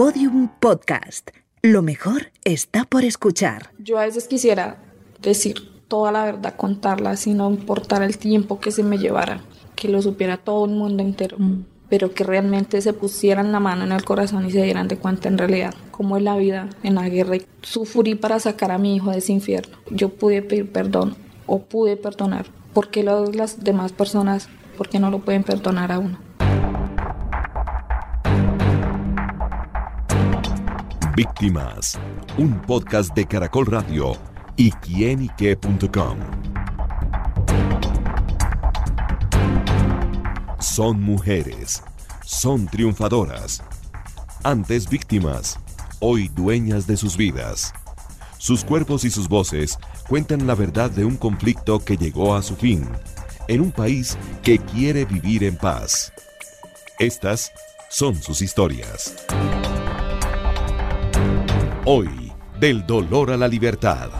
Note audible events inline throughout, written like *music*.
Podium Podcast. Lo mejor está por escuchar. Yo a veces quisiera decir toda la verdad, contarla sin no importar el tiempo que se me llevara, que lo supiera todo el mundo entero, mm. pero que realmente se pusieran la mano en el corazón y se dieran de cuenta en realidad cómo es la vida en la guerra. Y sufrí para sacar a mi hijo de ese infierno. Yo pude pedir perdón o pude perdonar. ¿Por qué las demás personas, por qué no lo pueden perdonar a uno? Víctimas, un podcast de Caracol Radio y quienique.com. Son mujeres, son triunfadoras, antes víctimas, hoy dueñas de sus vidas. Sus cuerpos y sus voces cuentan la verdad de un conflicto que llegó a su fin, en un país que quiere vivir en paz. Estas son sus historias. Hoy, del dolor a la libertad.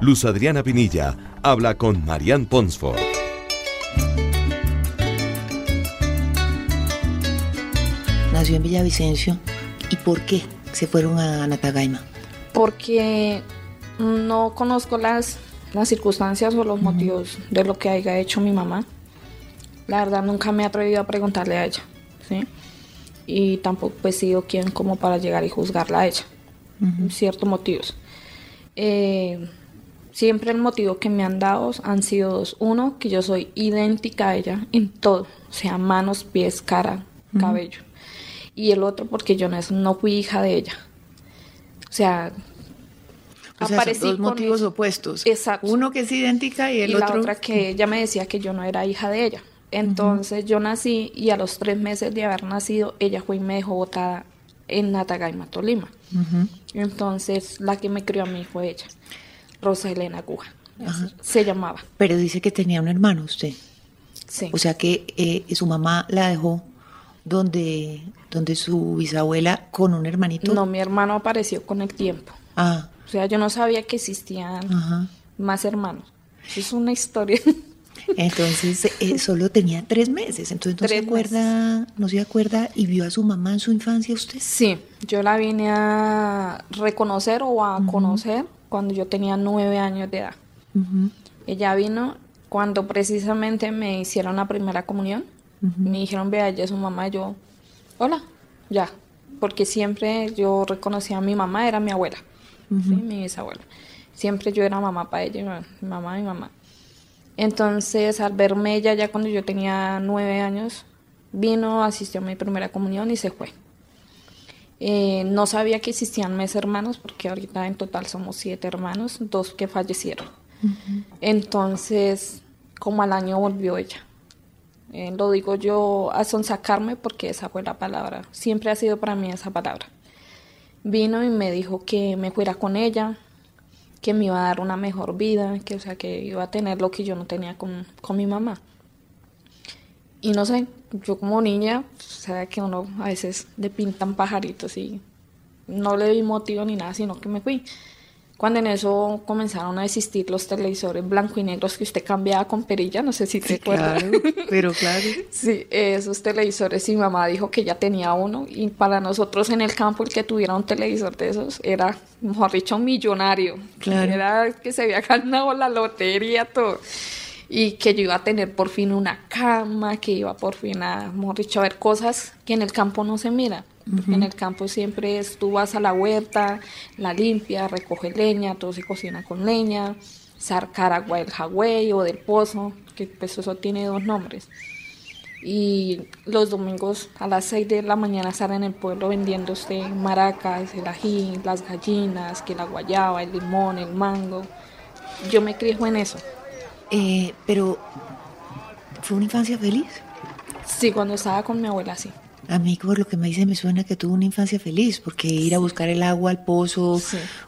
Luz Adriana Pinilla habla con Marianne Ponsford. Nació en Villavicencio. ¿Y por qué se fueron a Natagaima? Porque no conozco las, las circunstancias o los motivos de lo que haya hecho mi mamá. La verdad nunca me he atrevido a preguntarle a ella. ¿sí? Y tampoco he sido quien como para llegar y juzgarla a ella. Ciertos motivos. Eh, siempre el motivo que me han dado han sido dos. Uno, que yo soy idéntica a ella en todo, o sea, manos, pies, cara, cabello. Y el otro, porque yo no, fui hija de ella. O sea, o sea, dos motivos opuestos. Exacto. Uno que es idéntica y el otro. Y la otra que ella me decía que yo no era hija de ella. Entonces yo nací y a los tres meses de haber nacido, ella fue y me dejó botada en Natagaima, Tolima. Entonces la que me crió a mí fue ella, Rosa Elena Aguja, se llamaba. Pero dice que tenía un hermano usted. Sí. O sea que eh, su mamá la dejó donde, donde su bisabuela con un hermanito. No, mi hermano apareció con el tiempo. Ah. O sea, yo no sabía que existían más hermanos. Es una historia. *laughs* Entonces eh, solo tenía tres meses, entonces no se acuerda, no se acuerda y vio a su mamá en su infancia usted. Sí, yo la vine a reconocer o a conocer cuando yo tenía nueve años de edad. Ella vino cuando precisamente me hicieron la primera comunión. Me dijeron, vea, ella es su mamá. Y yo, hola, ya. Porque siempre yo reconocía a mi mamá, era mi abuela, mi bisabuela. Siempre yo era mamá para ella, mi mamá, mi mamá. Entonces, al verme ella ya cuando yo tenía nueve años, vino, asistió a mi primera comunión y se fue. Eh, no sabía que existían mis hermanos, porque ahorita en total somos siete hermanos, dos que fallecieron. Entonces, como al año volvió ella. Eh, lo digo yo a sonsacarme porque esa fue la palabra. Siempre ha sido para mí esa palabra. Vino y me dijo que me fuera con ella, que me iba a dar una mejor vida, que o sea que iba a tener lo que yo no tenía con, mi mamá. Y no sé, yo como niña, o sea que uno a veces le pintan pajaritos y no le di motivo ni nada, sino que me fui. Cuando en eso comenzaron a existir los televisores blanco y negros que usted cambiaba con perilla, no sé si te acuerdas. Claro, *laughs* pero claro. sí, esos televisores, y mi mamá dijo que ya tenía uno, y para nosotros en el campo el que tuviera un televisor de esos era, mejor dicho, millonario. Claro. Era que se había ganado la lotería, todo. Y que yo iba a tener por fin una cama, que iba por fin a, mejor dicho, a ver cosas que en el campo no se En el campo siempre es, tú vas a la huerta, la limpia, recoge leña, todo se cocina con leña, sacar agua del jagüey o del pozo, que pues eso tiene dos nombres. Y los domingos a las 6 de la mañana estar en el pueblo vendiendo usted maracas, el ají, las gallinas, que la guayaba, el limón, el mango. Yo me crié en eso. Eh, pero, ¿fue una infancia feliz? Sí, cuando estaba con mi abuela, sí. A mí por lo que me dice me suena que tuvo una infancia feliz, porque ir a buscar el agua al pozo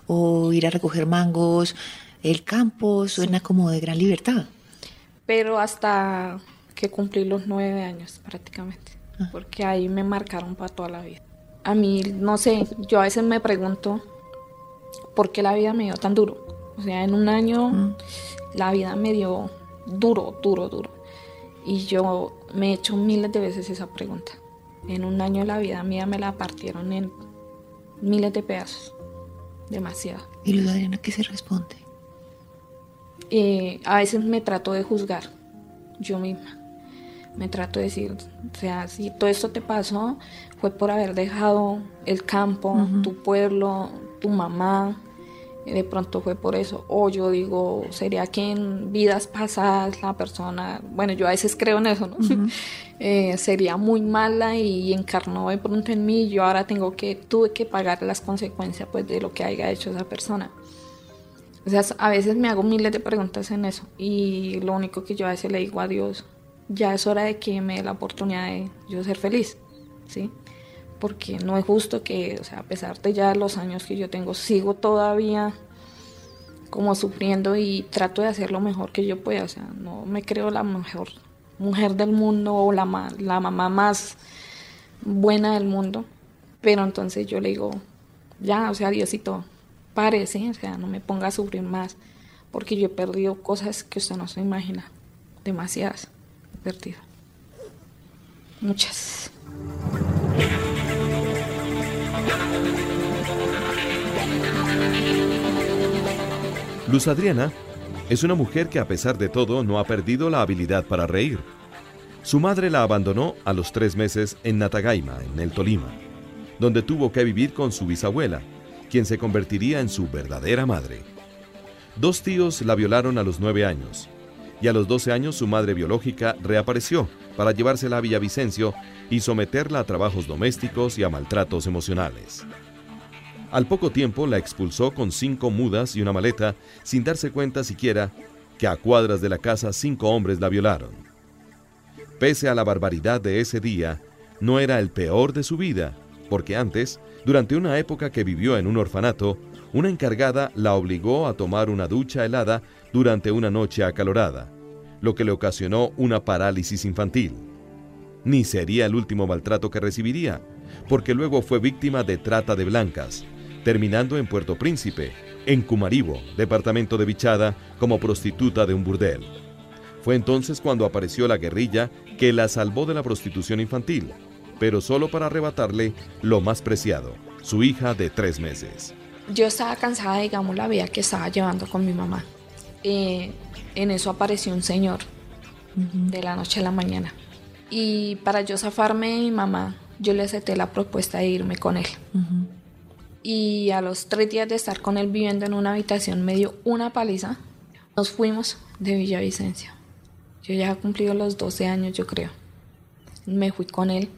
o ir a recoger mangos, el campo suena como de gran libertad. Pero hasta que cumplí los nueve años prácticamente, ah. porque ahí me marcaron para toda la vida. A mí, no sé, yo a veces me pregunto por qué la vida me dio tan duro. O sea, en un año mm. la vida me dio duro, duro, duro. Y yo me he hecho miles de veces esa pregunta En un año la vida mía me la partieron en miles de pedazos. Demasiado. ¿Y Luz Adriana qué se responde? Eh, a veces me trato de juzgar yo misma. Me trato de decir, o sea, si todo esto te pasó, fue por haber dejado el campo, tu pueblo, tu mamá, de pronto fue por eso. O yo digo, sería que en vidas pasadas la persona, bueno, yo a veces creo en eso, ¿no? *laughs* Eh, sería muy mala y encarnó de pronto en mí. Yo ahora tengo que, tuve que pagar las consecuencias pues de lo que haya hecho esa persona. O sea, a veces me hago miles de preguntas en eso y lo único que yo a veces le digo a Dios, ya es hora de que me dé la oportunidad de yo ser feliz, ¿sí? Porque no es justo que, o sea, a pesar de ya los años que yo tengo, sigo todavía como sufriendo y trato de hacer lo mejor que yo pueda, o sea, no me creo la mejor mujer del mundo o la, la mamá más buena del mundo, pero entonces yo le digo, ya, o sea, Diosito, pare, ¿sí? o sea, no me ponga a sufrir más, porque yo he perdido cosas que usted no se imagina, demasiadas, he perdido, muchas. Luz Adriana es una mujer que a pesar de todo no ha perdido la habilidad para reír. Su madre la abandonó a los tres meses en Natagaima, en el Tolima, donde tuvo que vivir con su bisabuela, quien se convertiría en su verdadera madre. Dos tíos la violaron a los nueve años, y a los doce años su madre biológica reapareció para llevársela a Villavicencio y someterla a trabajos domésticos y a maltratos emocionales. Al poco tiempo la expulsó con cinco mudas y una maleta, sin darse cuenta siquiera que a cuadras de la casa cinco hombres la violaron. Pese a la barbaridad de ese día, no era el peor de su vida, porque antes, durante una época que vivió en un orfanato, una encargada la obligó a tomar una ducha helada durante una noche acalorada, lo que le ocasionó una parálisis infantil. Ni sería el último maltrato que recibiría, porque luego fue víctima de trata de blancas, terminando en Puerto Príncipe, en Cumaribo, departamento de Bichada, como prostituta de un burdel. Fue entonces cuando apareció la guerrilla que la salvó de la prostitución infantil, pero solo para arrebatarle lo más preciado, su hija de tres meses. Yo estaba cansada, digamos, la vida que estaba llevando con mi mamá. Eh, en eso apareció un señor de la noche a la mañana. Y para yo zafarme de mi mamá, yo le acepté la propuesta de irme con él y a los tres días de estar con él viviendo en una habitación me dio una paliza. Nos fuimos de Villavicencio. Yo ya he cumplido los 12 años, yo creo. Me fui con él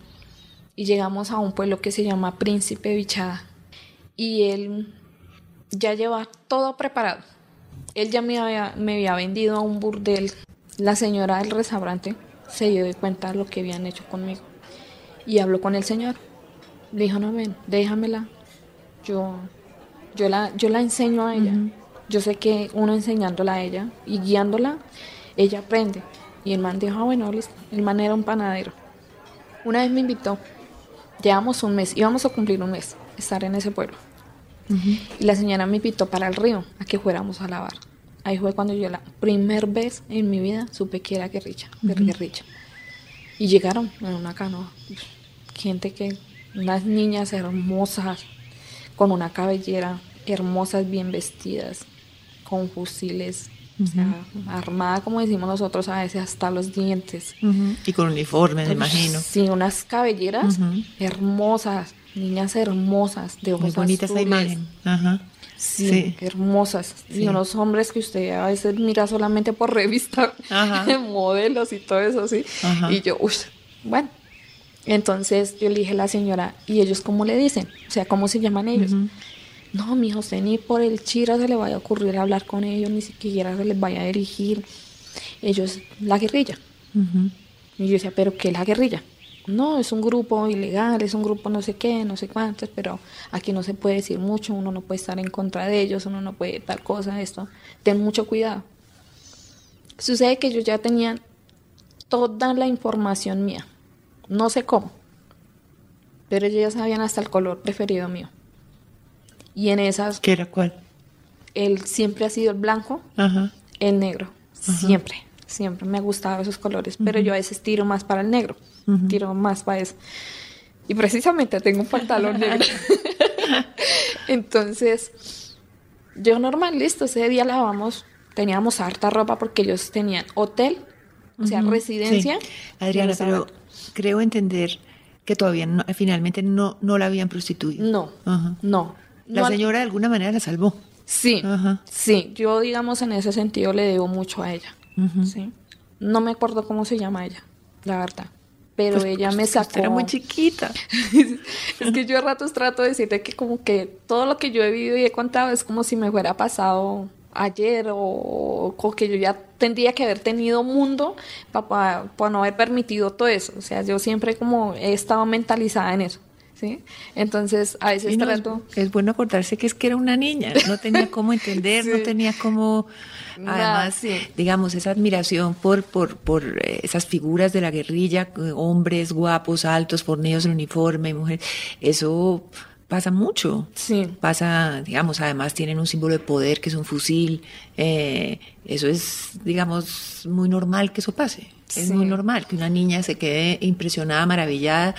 y llegamos a un pueblo que se llama Príncipe Bichada. Y él ya lleva todo preparado. Él ya me había, me había vendido a un burdel. La señora del restaurante se dio de cuenta de lo que habían hecho conmigo. Y habló con el señor. Le dijo, no, ven, déjamela, yo, yo, la, yo la enseño a ella. Yo sé que uno enseñándola a ella y guiándola, ella aprende. Y el man dijo, ah, bueno, el man era un panadero. Una vez me invitó, llevamos un mes, íbamos a cumplir un mes, estar en ese pueblo. Y la señora me invitó para el río, a que fuéramos a lavar. Ahí fue cuando yo la primer vez en mi vida supe que era guerrilla, guerrilla. Y llegaron en una canoa, gente que, unas niñas hermosas, con una cabellera, hermosas, bien vestidas, con fusiles, armada, como decimos nosotros a veces, hasta los dientes. Y con uniformes, me imagino. Sí, unas cabelleras hermosas, niñas hermosas, de ojos Muy bonita esa imagen. Sí, hermosas. Y unos hombres que usted a veces mira solamente por revista, *laughs* modelos y todo eso, sí. Y yo, uy, bueno, entonces yo le dije a la señora, ¿y ellos cómo le dicen? O sea, ¿cómo se llaman ellos? No, mi usted ni por el chira se le vaya a ocurrir hablar con ellos, ni siquiera se les vaya a dirigir. Ellos, la guerrilla. Y yo decía, ¿pero qué es la guerrilla? No, es un grupo ilegal, es un grupo no sé qué, no sé cuántos, pero aquí no se puede decir mucho, uno no puede estar en contra de ellos, uno no puede tal cosa, esto. Ten mucho cuidado. Sucede que ellos ya tenían toda la información mía no sé cómo. Pero ellos ya sabían hasta el color preferido mío. Y en esas... ¿Qué era cuál? Él siempre ha sido el blanco, el negro. Siempre, siempre me han gustado esos colores. Pero yo a veces tiro más para el negro. Tiro más para eso. Y precisamente tengo un pantalón negro. *laughs* Entonces, yo normal, listo, ese día lavamos, teníamos harta ropa porque ellos tenían hotel, o sea, residencia. Adriana, pero creo entender que todavía finalmente no, no la habían prostituido. No, no. La señora de alguna manera la salvó. Sí, sí, yo digamos en ese sentido le debo mucho a ella. ¿sí? No me acuerdo cómo se llama ella, la verdad. Pero pues, ella pues, me sacó. Era muy chiquita. *laughs* es que yo a ratos trato de decirte que como que todo lo que yo he vivido y he contado es como si me fuera pasado ayer o, o que yo ya tendría que haber tenido mundo para, para no haber permitido todo eso. O sea, yo siempre como he estado mentalizada en eso. ¿sí? Entonces, a veces trato... Es, bueno acordarse que es que era una niña, no tenía cómo entender, *laughs* no tenía cómo... Además, digamos, esa admiración por, por, por eh, esas figuras de la guerrilla, eh, hombres guapos, altos, fornidos en uniforme, mujeres, eso pasa mucho. Sí. Pasa, digamos, además tienen un símbolo de poder que es un fusil. Eh, eso es, digamos, muy normal que eso pase. Es muy normal que una niña se quede impresionada, maravillada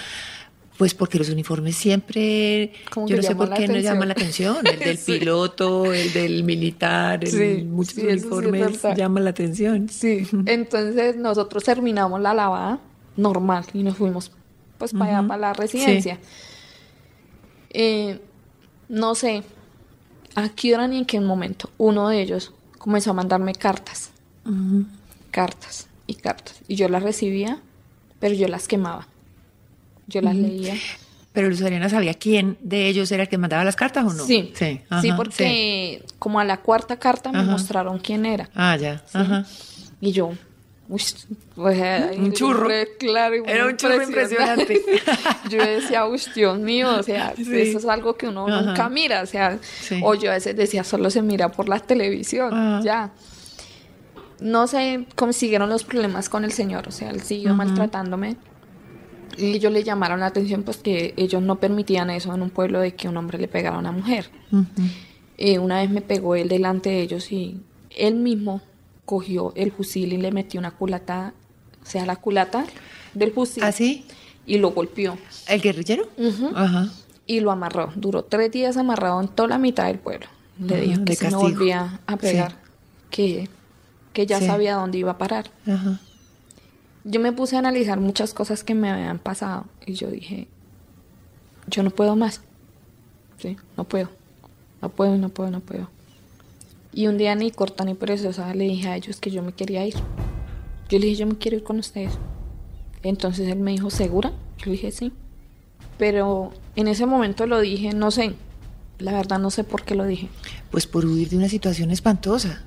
pues porque los uniformes siempre, yo no sé por qué no llaman la atención, el *laughs* del piloto, el del militar, el, muchos uniformes llaman la atención. Sí, *laughs* entonces nosotros terminamos la lavada normal y nos fuimos pues para allá, para la residencia. Eh, no sé a qué hora ni en qué momento uno de ellos comenzó a mandarme cartas, cartas y cartas, y yo las recibía, pero yo las quemaba. Yo las leía. Pero Adriana sabía quién de ellos era el que mandaba las cartas o no? Sí, sí, sí porque como a la cuarta carta me mostraron quién era. Ah, ya. Ajá. Y yo, uy, un churro. claro, era un churro impresionante. *laughs* yo decía, uy, Dios mío, o sea, eso es algo que uno nunca mira, o sea, o yo a veces decía, solo se mira por la televisión, ya. No sé cómo siguieron los problemas con el señor, o sea, él siguió maltratándome y ellos le llamaron la atención pues que ellos no permitían eso en un pueblo de que un hombre le pegara a una mujer. Eh, una vez me pegó él delante de ellos y él mismo cogió el fusil y le metió una culata, o sea, la culata del fusil. ¿Así? ¿Ah, y lo golpeó. ¿El guerrillero? Ajá. Y lo amarró. Duró tres días amarrado en toda la mitad del pueblo. Le dijo que se no volvía a pegar, que, que ya sabía dónde iba a parar. Ajá yo me puse a analizar muchas cosas que me habían pasado y yo dije, yo no puedo más. Sí, no puedo. No puedo, no puedo, no puedo. Y un día ni corta ni preciosa le dije a ellos que yo me quería ir. Yo le dije, yo me quiero ir con ustedes. Entonces él me dijo, ¿segura? Yo le dije, sí. Pero en ese momento lo dije, no sé. La verdad no sé por qué lo dije. Pues por huir de una situación espantosa.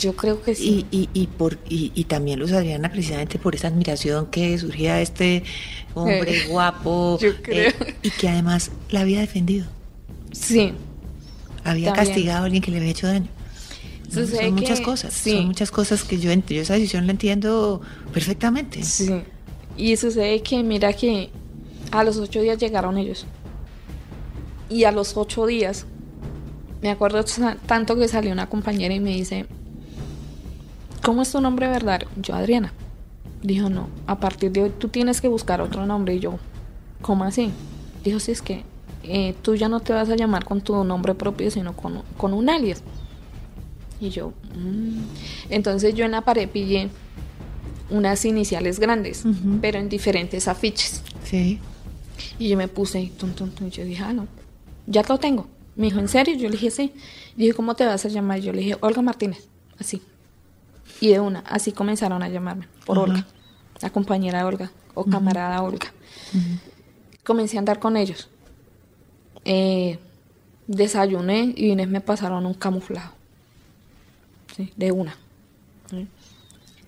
Yo creo que sí. Y, y, y por, y, también Luz Adriana, precisamente por esa admiración que surgía de este hombre guapo. Yo creo. Eh, y que además la había defendido. Sí. Había castigado a alguien que le había hecho daño. Son muchas cosas. Son muchas cosas que yo, yo esa decisión la entiendo perfectamente. Sí. Y sucede que, mira que a los ocho días llegaron ellos. Y a los ocho días, me acuerdo tanto que salió una compañera y me dice, ¿cómo es tu nombre verdadero? Yo, Adriana. Dijo, no, a partir de hoy tú tienes que buscar otro nombre. Y yo, ¿cómo así? Dijo, si es que eh, tú ya no te vas a llamar con tu nombre propio, sino con, un alias. Y yo, mm". entonces yo en la pared pillé unas iniciales grandes, pero en diferentes afiches. Sí. Y yo me puse, tum, tum, tum, yo dije, ah, no, ya lo tengo. Me dijo, ¿en serio? Yo le dije, sí. Dije, ¿cómo te vas a llamar? Yo le dije, Olga Martínez, así. Y de una, así comenzaron a llamarme, por Olga, la compañera Olga o camarada Olga. Comencé a andar con ellos. Eh, desayuné y Inés me pasaron un camuflado. De una.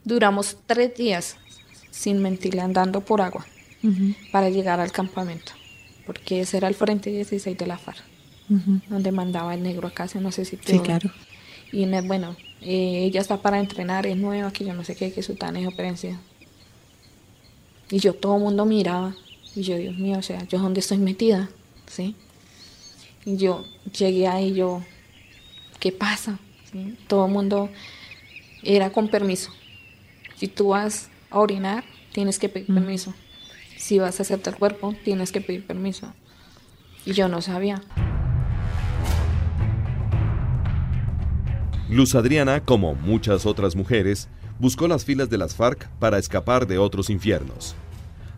Duramos tres días sin mentirle andando por agua para llegar al campamento. Porque ese era el frente 16 de la FARC, donde mandaba el negro a casa, no sé si Sí, claro. Y Inés, bueno, eh, ella está para entrenar, es nueva, que yo no sé qué, que su tan es operencia. Y yo, todo el mundo miraba. Y yo, Dios mío, o sea, yo dónde estoy metida, ¿sí? Y yo llegué ahí, yo, ¿qué pasa? Todo el mundo era con permiso. Si tú vas a orinar, tienes que pedir mm. permiso. Si vas a hacerte el cuerpo, tienes que pedir permiso. Y yo no sabía. Luz Adriana, como muchas otras mujeres, buscó las filas de las FARC para escapar de otros infiernos.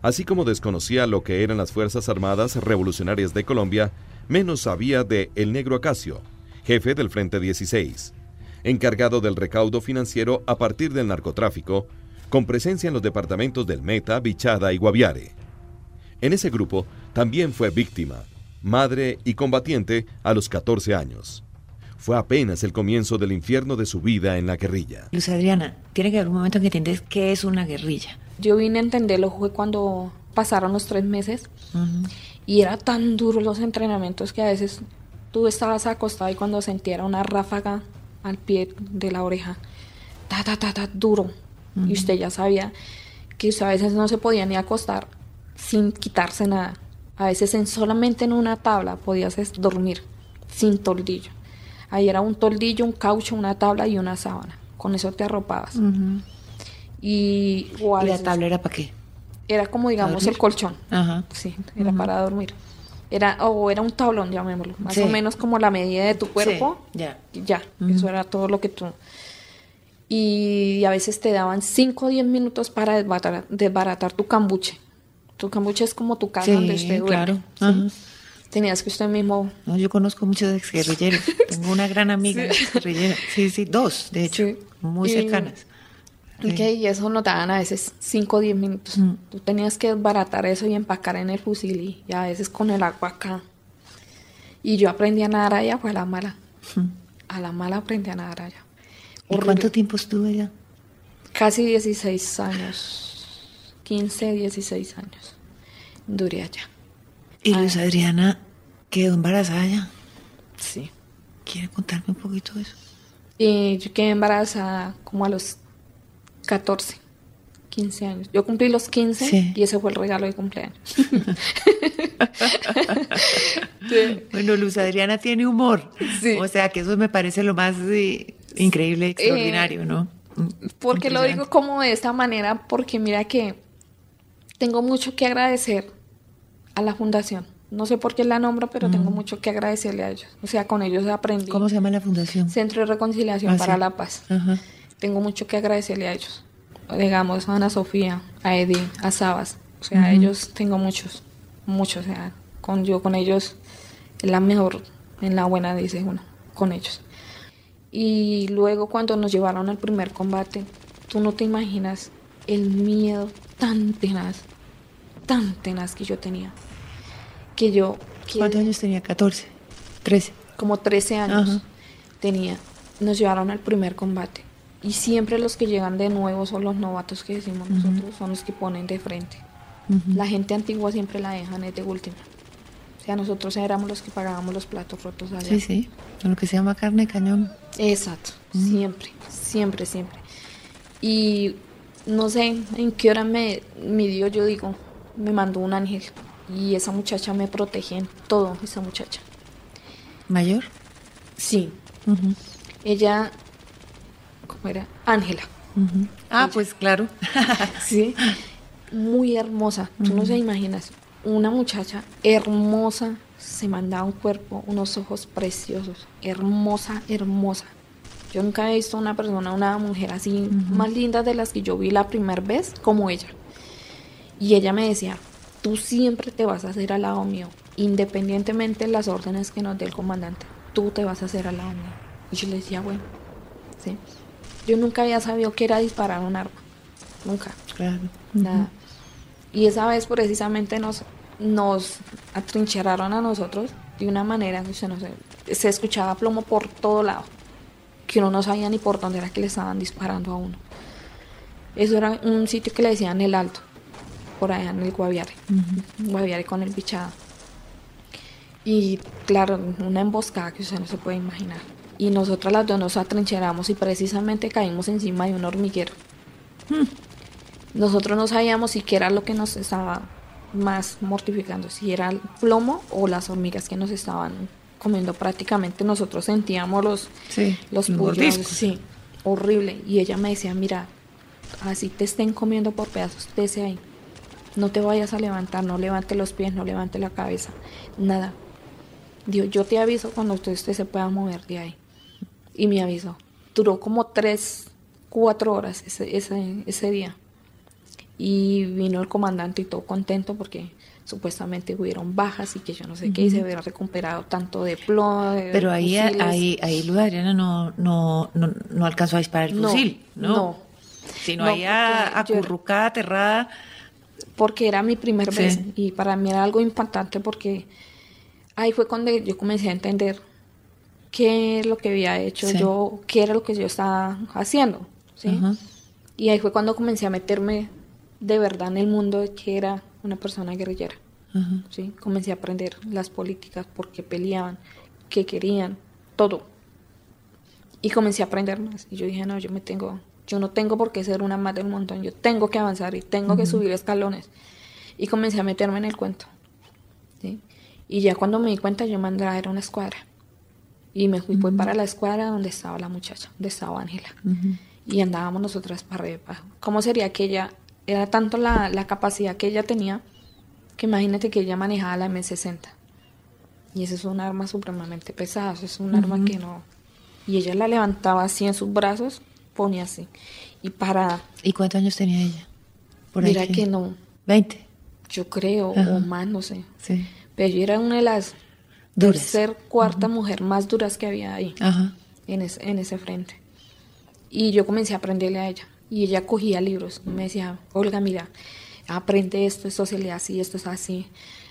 Así como desconocía lo que eran las Fuerzas Armadas Revolucionarias de Colombia, menos sabía de El Negro Acacio, jefe del Frente 16, encargado del recaudo financiero a partir del narcotráfico, con presencia en los departamentos del Meta, Bichada y Guaviare. En ese grupo también fue víctima, madre y combatiente a los 14 años. Fue apenas el comienzo del infierno de su vida en la guerrilla. Luz Adriana, tiene que haber un momento en que entiendes qué es una guerrilla. Yo vine a entenderlo fue cuando pasaron los tres meses y era tan duro los entrenamientos que a veces tú estabas acostada y cuando sentía una ráfaga al pie de la oreja, ta, ta, ta, ta, duro. Y usted ya sabía que usted a veces no se podía ni acostar sin quitarse nada. A veces en solamente en una tabla podías dormir sin toldillo. Ahí era un toldillo, un caucho, una tabla y una sábana. Con eso te arropabas. Y, la tabla era para qué? Era como, digamos, el colchón. Ajá. Sí, era para dormir. Era, o era un tablón, llamémoslo. Más o menos como la medida de tu cuerpo. ya. Ya, eso era todo lo que tú... Y a veces te daban 5 o 10 minutos para desbaratar, desbaratar tu cambuche. Tu cambuche es como tu casa donde usted duerme. Claro tenías que usted mismo... No, yo conozco muchos ex guerrilleros. *laughs* Tengo una gran amiga sí. guerrillera. Sí, sí, dos, de hecho, muy cercanas. Y eso no daban a veces 5 o 10 minutos. Mm. Tú tenías que desbaratar eso y empacar en el fusil y, a veces con el agua acá. Y yo aprendí a nadar allá, fue a la mala. Mm. A la mala aprendí a nadar allá. ¿Y cuánto tiempo estuve allá? Casi 16 años. 15, 16 años. Duré allá. ¿Y Luis Adriana quedó embarazada ya? Sí. ¿Quiere contarme un poquito de eso? Y yo quedé embarazada como a los 14, 15 años. Yo cumplí los 15 y ese fue el regalo de cumpleaños. *laughs* Bueno, Luz Adriana tiene humor. Sí. O sea, que eso me parece lo más eh, increíble, extraordinario, ¿no? Porque lo digo como de esta manera, porque mira que tengo mucho que agradecer a la fundación. No sé por qué la nombro, pero tengo mucho que agradecerle a ellos. O sea, con ellos aprendí. ¿Cómo se llama la fundación? Centro de Reconciliación ah, para la Paz. Tengo mucho que agradecerle a ellos. Digamos, a Ana Sofía, a Eddie, a Sabas. O sea, a ellos tengo muchos, muchos. O sea, con, yo con ellos, la mejor, en la buena, dice uno, con ellos. Y luego cuando nos llevaron al primer combate, tú no te imaginas el miedo tan tenaz tan tenaz que yo tenía. Que yo... ¿Cuántos años tenía? ¿14? ¿13? Como 13 años tenía. Nos llevaron al primer combate. Y siempre los que llegan de nuevo son los novatos que decimos nosotros, son los que ponen de frente. La gente antigua siempre la dejan es de última. O sea, nosotros éramos los que pagábamos los platos rotos allá. Sí, sí, lo que se llama carne cañón. Exacto, siempre, siempre, siempre. Y no sé en qué hora me midió, yo digo, me mandó un ángel y esa muchacha me protege en todo, esa muchacha. ¿Mayor? Sí. Ella, ¿cómo era? Ángela. Ah, pues claro. *laughs* sí. Muy hermosa. Tú no se imaginas. Una muchacha hermosa, se mandaba un cuerpo, unos ojos preciosos. Hermosa, hermosa. Yo nunca he visto una persona, una mujer así más linda de las que yo vi la primera vez como ella. Y ella me decía, tú siempre te vas a hacer al lado mío, independientemente de las órdenes que nos dé el comandante, tú te vas a hacer al lado mío. Y yo le decía, bueno, ¿sí? Yo nunca había sabido que era disparar un arma, nunca. Claro. Nada. Y esa vez precisamente nos, nos atrincheraron a nosotros de una manera que se escuchaba plomo por todo lado, que uno no sabía ni por dónde era que le estaban disparando a uno. Eso era un sitio que le decían el alto por allá en el Guaviare, Guaviare con el bichado. Y claro, una emboscada que usted no se puede imaginar. Y nosotras las dos nos atrincheramos y precisamente caímos encima de un hormiguero. Hmm. Nosotros no sabíamos si era lo que nos estaba más mortificando, si era el plomo o las hormigas que nos estaban comiendo prácticamente. Nosotros sentíamos los, sí, los sí, horrible. Y ella me decía, mira, así te estén comiendo por pedazos, desde ahí no te vayas a levantar, no levante los pies, no levante la cabeza, nada. Dijo, yo te aviso cuando usted, se pueda mover de ahí. Y me avisó. Duró como tres, cuatro horas ese, ese, ese día. Y vino el comandante y todo contento porque supuestamente hubieron bajas y que yo no sé qué, y se había recuperado tanto de plomo. Pero ahí, ahí, ahí Luz Adriana no, no, no, no, alcanzó a disparar el fusil, ¿no? No. Sino ahí acurrucada, aterrada. Porque era mi primer vez y para mí era algo impactante porque ahí fue cuando yo comencé a entender qué es lo que había hecho yo, qué era lo que yo estaba haciendo, ¿sí? Y ahí fue cuando comencé a meterme de verdad en el mundo de que era una persona guerrillera. ¿sí? Comencé a aprender las políticas, por qué peleaban, qué querían, todo. Y comencé a aprender más. Y yo dije, no, yo me tengo, yo no tengo por qué ser una más del montón, yo tengo que avanzar y tengo que subir escalones. Y comencé a meterme en el cuento. ¿sí? Y ya cuando me di cuenta, yo mandé a una escuadra. Y me fui para la escuadra donde estaba la muchacha, donde estaba Ángela. Y andábamos nosotras para arriba. ¿Cómo sería que ella era tanto la, la capacidad que ella tenía que imagínate que ella manejaba la M60. Y ese es un arma supremamente pesada, es un arma que no... Y ella la levantaba así en sus brazos, ponía así. Y para... ¿Y cuántos años tenía ella? Por Mira que no. ¿20? Yo creo, o más, no sé. Sí. Pero ella era una de las duras. tercer, cuarta mujer más duras que había ahí, Ajá. En, en ese frente. Y yo comencé a aprenderle a ella. Y ella cogía libros y me decía, Olga, mira, aprende esto, esto se lee así, esto es así,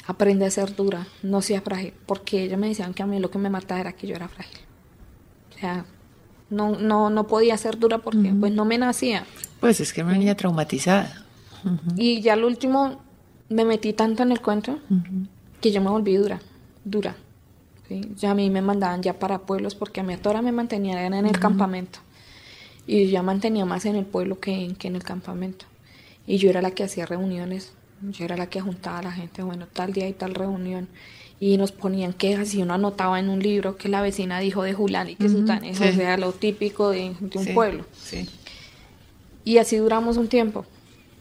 aprende a ser dura, no sea frágil, porque ella me decían que a mí lo que me mataba era que yo era frágil. O sea, no, no, no podía ser dura porque pues no me nacía. Pues es que era una niña traumatizada. Y ya al último me metí tanto en el cuento que yo me volví dura, dura. Ya a mí me mandaban ya para pueblos porque a mí toda me mantenían en el campamento. Y yo ya mantenía más en el pueblo que, que en el campamento. Y yo era la que hacía reuniones, yo era la que juntaba a la gente, bueno, tal día y tal reunión. Y nos ponían quejas y uno anotaba en un libro que la vecina dijo de Julán y que uh eso sea lo típico de, un pueblo. Sí. Y así duramos un tiempo,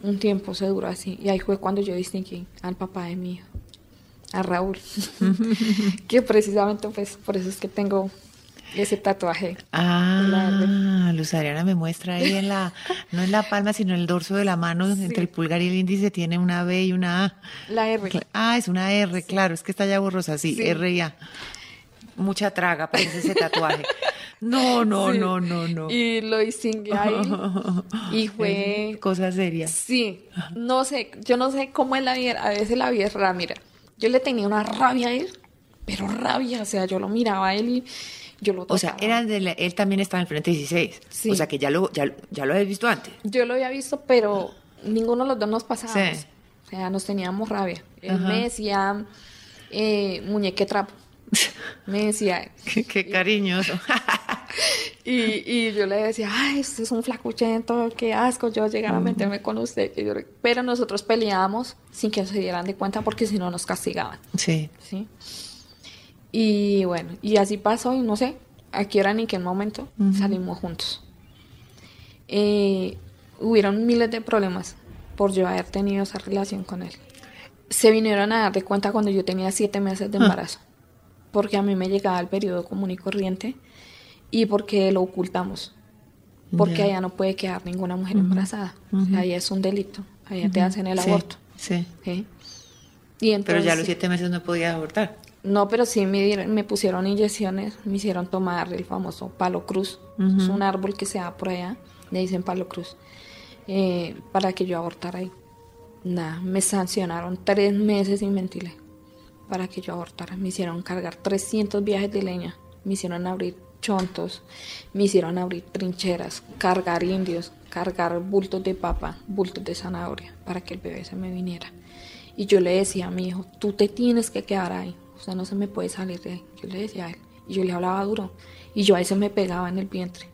un tiempo se duró así. Y ahí fue cuando yo distinguí al papá de mi hijo, a Raúl, *laughs* que precisamente pues por eso es que tengo ese tatuaje. Ah, Luz Adriana me muestra ahí en la, *laughs* no en la palma, sino en el dorso de la mano, entre el pulgar y el índice, tiene una B y una A. La R. Ah, es una R, claro, es que está ya borrosa, sí, R y A. Mucha traga parece ese tatuaje. *laughs* No, no, no, no, no. Y lo ahí. y fue. Cosa seria. Sí. No sé, yo no sé cómo es la vida. A veces la vida es mira. Yo le tenía una rabia a él, pero rabia. O sea, yo lo miraba a él y o sea, era él también estaba en el Frente 16. O sea, que ya lo, ya, ya lo habías visto antes. Yo lo había visto, pero ninguno de los dos nos pasábamos. O sea, nos teníamos rabia. Él me decía, eh, muñeque trapo. *laughs* Me decía. qué, cariñoso. *laughs* y, y, yo le decía, ay, este es un flacuchento, qué asco yo llegar a meterme con usted. Pero nosotros peleábamos sin que se dieran de cuenta porque si no nos castigaban. Sí. Sí. Y bueno, y así pasó y no sé a qué hora ni qué momento salimos juntos. Eh, hubieron miles de problemas por yo haber tenido esa relación con él. Se vinieron a dar de cuenta cuando yo tenía siete meses de ah. embarazo, porque a mí me llegaba el periodo común y corriente y porque lo ocultamos, porque allá no puede quedar ninguna mujer embarazada, ahí es un delito, allá te hacen el aborto. Sí. Y Pero ya a los siete meses no podía abortar. No, pero sí me, me pusieron inyecciones, me hicieron tomar el famoso palo cruz. Es un árbol que se da por allá, le dicen palo cruz, eh, para que yo abortara ahí. Nada, me sancionaron tres meses sin mentirle para que yo abortara. Me hicieron cargar 300 viajes de leña, me hicieron abrir chontos, me hicieron abrir trincheras, cargar indios, cargar bultos de papa, bultos de zanahoria, para que el bebé se me viniera. Y yo le decía a mi hijo, tú te tienes que quedar ahí, sea, no se me puede salir de ahí. Yo le decía a él, y yo le hablaba duro, y yo a veces me pegaba en el vientre.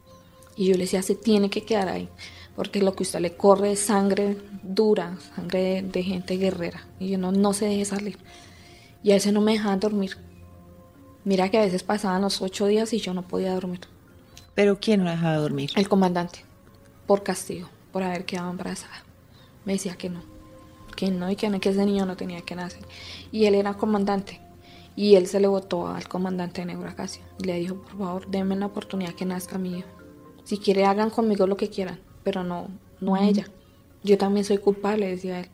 Y yo le decía, se tiene que quedar ahí, porque lo que usted le corre es sangre dura, sangre de, gente guerrera, y yo no, se deje salir. Y a veces no me dejaban dormir. Mira que a veces pasaban los ocho días y yo no podía dormir. ¿Pero quién no dejaba dormir? El comandante, por castigo, por haber quedado embarazada. Me decía que no, que no y que, no, que ese niño no tenía que nacer. Y él era comandante. Y él se le votó al comandante de Neuracasio. Y le dijo, por favor, denme la oportunidad que nazca mi hijo. Si quiere, hagan conmigo lo que quieran, pero no, no a ella. Yo también soy culpable, decía él.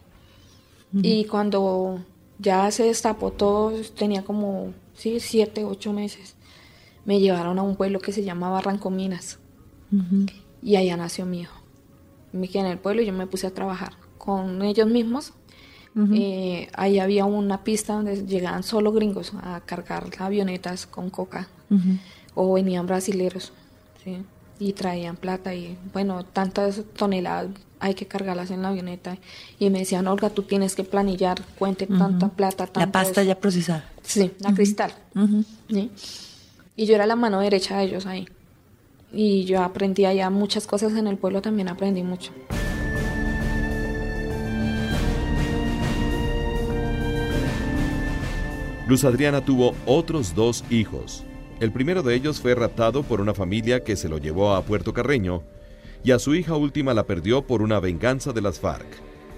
Y cuando ya se destapó todo, tenía como, sí, siete, ocho meses, me llevaron a un pueblo que se llama Barranco Minas. Y allá nació mi hijo. Me quedé en el pueblo y yo me puse a trabajar con ellos mismos. Eh, ahí había una pista donde llegaban solo gringos a cargar avionetas con coca o venían brasileros y traían plata y bueno, tantas toneladas hay que cargarlas en la avioneta y me decían, Olga, tú tienes que planillar, cuente tanta plata. la pasta ya procesada. Sí, la cristal. Y yo era la mano derecha de ellos ahí. Y yo aprendí allá muchas cosas en el pueblo, también aprendí mucho. Luz Adriana tuvo otros dos hijos. El primero de ellos fue raptado por una familia que se lo llevó a Puerto Carreño y a su hija última la perdió por una venganza de las FARC.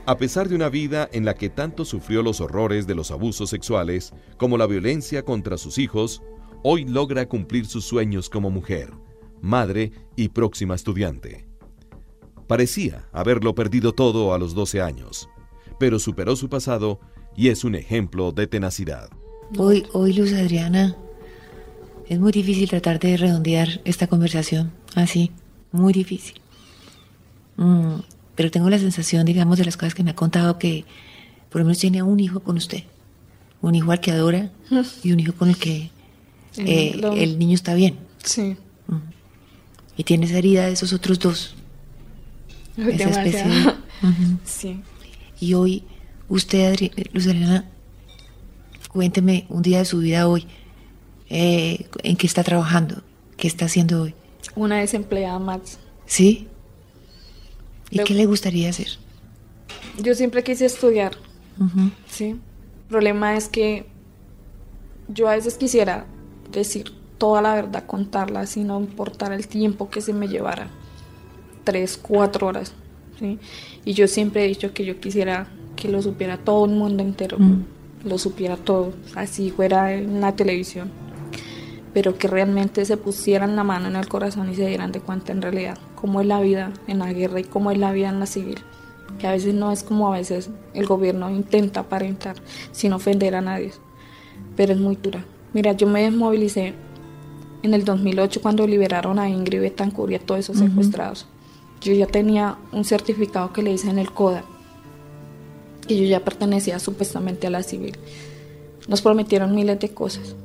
A pesar de una vida en la que tanto sufrió los horrores de los abusos sexuales como la violencia contra sus hijos, hoy logra cumplir sus sueños como mujer, madre y próxima estudiante. Parecía haberlo perdido todo a los 12 años, pero superó su pasado y es un ejemplo de tenacidad. Hoy, hoy Luz Adriana, es muy difícil tratar de redondear esta conversación así, muy difícil. Mm, pero tengo la sensación, digamos, de las cosas que me ha contado que por lo menos tiene un hijo con usted, un hijo al que adora y un hijo con el que *laughs* eh, el niño está bien. Sí. Mm. Y tiene esa herida de esos otros dos. esa especie *laughs* Sí. Y hoy, usted, Adri Luz cuénteme un día de su vida hoy. Eh, ¿En qué está trabajando? ¿Qué está haciendo hoy? Una desempleada más. ¿Sí? ¿Y qué le gustaría hacer? Yo siempre quise estudiar. Sí. El problema es que yo a veces quisiera decir toda la verdad, contarla, sin no importar el tiempo que se me llevara. Tres, cuatro horas. ¿sí? Y yo siempre he dicho que yo quisiera que lo supiera todo el mundo entero. Lo supiera todo, así fuera en la televisión. Pero que realmente se pusieran la mano en el corazón y se dieran de cuenta en realidad cómo es la vida en la guerra y cómo es la vida en la civil. Que a veces no es como a veces el gobierno intenta aparentar sin ofender a nadie. Pero es muy dura. Mira, yo me desmovilicé en el 2008 cuando liberaron a Ingrid Betancourt y a todos esos secuestrados. Yo ya tenía un certificado que le hice en el CODA y yo ya pertenecía supuestamente a la civil. Nos prometieron miles de cosas.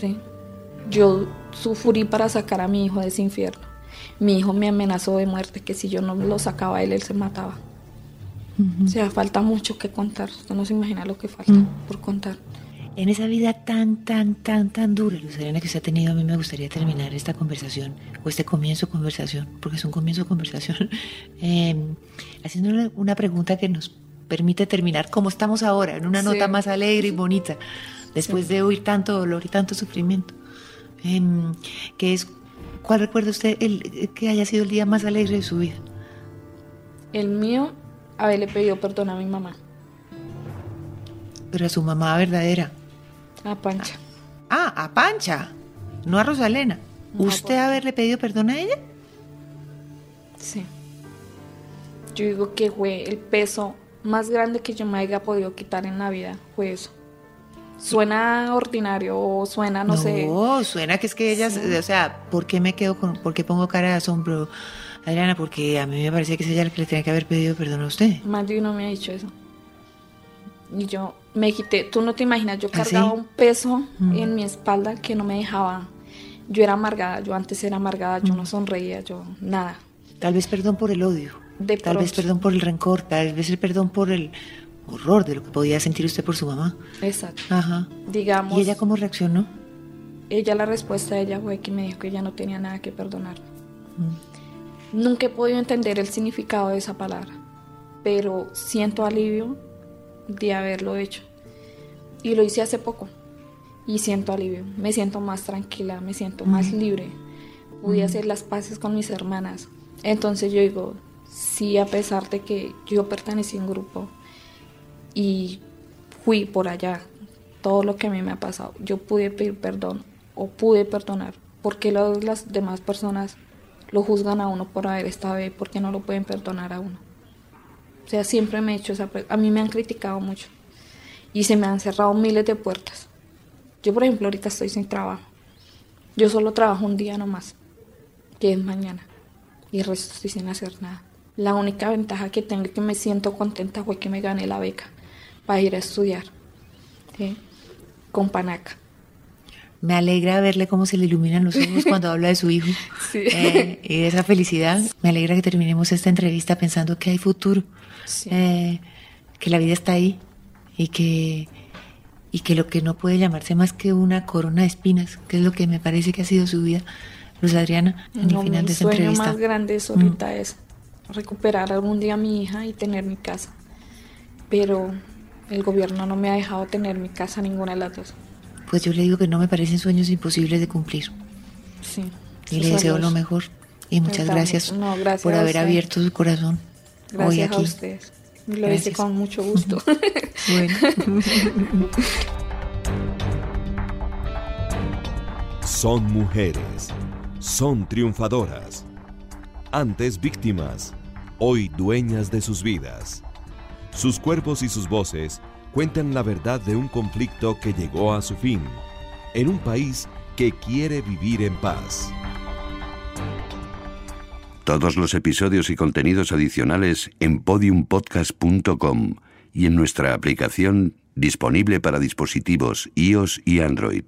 ¿sí? Yo sufrí para sacar a mi hijo de ese infierno. Mi hijo me amenazó de muerte, que si yo no lo sacaba a él, él se mataba. O sea, falta mucho que contar. Usted no se imagina lo que falta por contar. En esa vida tan, tan, tan, tan dura, Lucerena, que usted ha tenido, a mí me gustaría terminar esta conversación, o este comienzo de conversación, porque es un comienzo de conversación, *laughs* eh, haciéndole una pregunta que nos permite terminar como estamos ahora, en una nota más alegre y bonita, después de oír tanto dolor y tanto sufrimiento. Em, que es, ¿cuál recuerda usted el, que haya sido el día más alegre de su vida? El mío, haberle pedido perdón a mi mamá. Pero a su mamá verdadera. A Pancha. Ah, a Pancha, no a Rosalena. ¿Usted haberle pedido perdón a ella? Sí. Yo digo que fue el peso más grande que yo me haya podido quitar en la vida, fue eso. Suena ordinario o suena, no, sé. No, suena que es que ella, o sea, ¿por qué me quedo con, por qué pongo cara de asombro, Adriana? Porque a mí me parece que es ella la que le tenía que haber pedido perdón a usted. Más de uno me ha dicho eso. Y yo me quité, tú no te imaginas, yo ¿Ah, cargaba un peso mm. en mi espalda que no me dejaba. Yo era amargada, yo antes era amargada, yo no mm. sonreía, yo nada. Tal vez perdón por el odio. tal vez perdón por el rencor, tal vez el perdón por el horror de lo que podía sentir usted por su mamá. Exacto. Ajá. Digamos. ¿Y ella cómo reaccionó? Ella, la respuesta de ella fue que me dijo que ella no tenía nada que perdonar. Mm. Nunca he podido entender el significado de esa palabra, pero siento alivio de haberlo hecho. Y lo hice hace poco. Y siento alivio. Me siento más tranquila, me siento más libre. Pude hacer las paces con mis hermanas. Entonces yo digo, sí, a pesar de que yo pertenecí a un grupo y fui por allá, todo lo que a mí me ha pasado, yo pude pedir perdón o pude perdonar. porque las demás personas lo juzgan a uno por haber estado ahí? ¿Por qué no lo pueden perdonar a uno? O sea, siempre me he hecho esa... A mí me han criticado mucho y se me han cerrado miles de puertas. Yo, por ejemplo, ahorita estoy sin trabajo. Yo solo trabajo un día nomás, que es mañana, y el resto estoy sin hacer nada. La única ventaja que tengo y que me siento contenta fue que me gané la beca para ir a estudiar con Panaca. Me alegra verle cómo se le iluminan los ojos cuando habla de su hijo *laughs* eh, y de esa felicidad. Me alegra que terminemos esta entrevista pensando que hay futuro, eh, que la vida está ahí y que, y que lo que no puede llamarse más que una corona de espinas, que es lo que me parece que ha sido su vida, Luz Adriana, en el final de esta entrevista. Mi sueño más grande ahorita mm. es recuperar algún día a mi hija y tener mi casa. Pero el gobierno no me ha dejado tener mi casa ninguna de las dos. Pues yo le digo que no me parecen sueños imposibles de cumplir. Sí. Y le deseo lo mejor. Y muchas gracias, por haber abierto su corazón gracias hoy aquí. a ustedes. Lo hice con mucho gusto. *laughs* *laughs* bueno. *laughs* Son mujeres. Son triunfadoras. Antes víctimas. Hoy dueñas de sus vidas. Sus cuerpos y sus voces cuentan la verdad de un conflicto que llegó a su fin, en un país que quiere vivir en paz. Todos los episodios y contenidos adicionales en podiumpodcast.com y en nuestra aplicación disponible para dispositivos iOS y Android.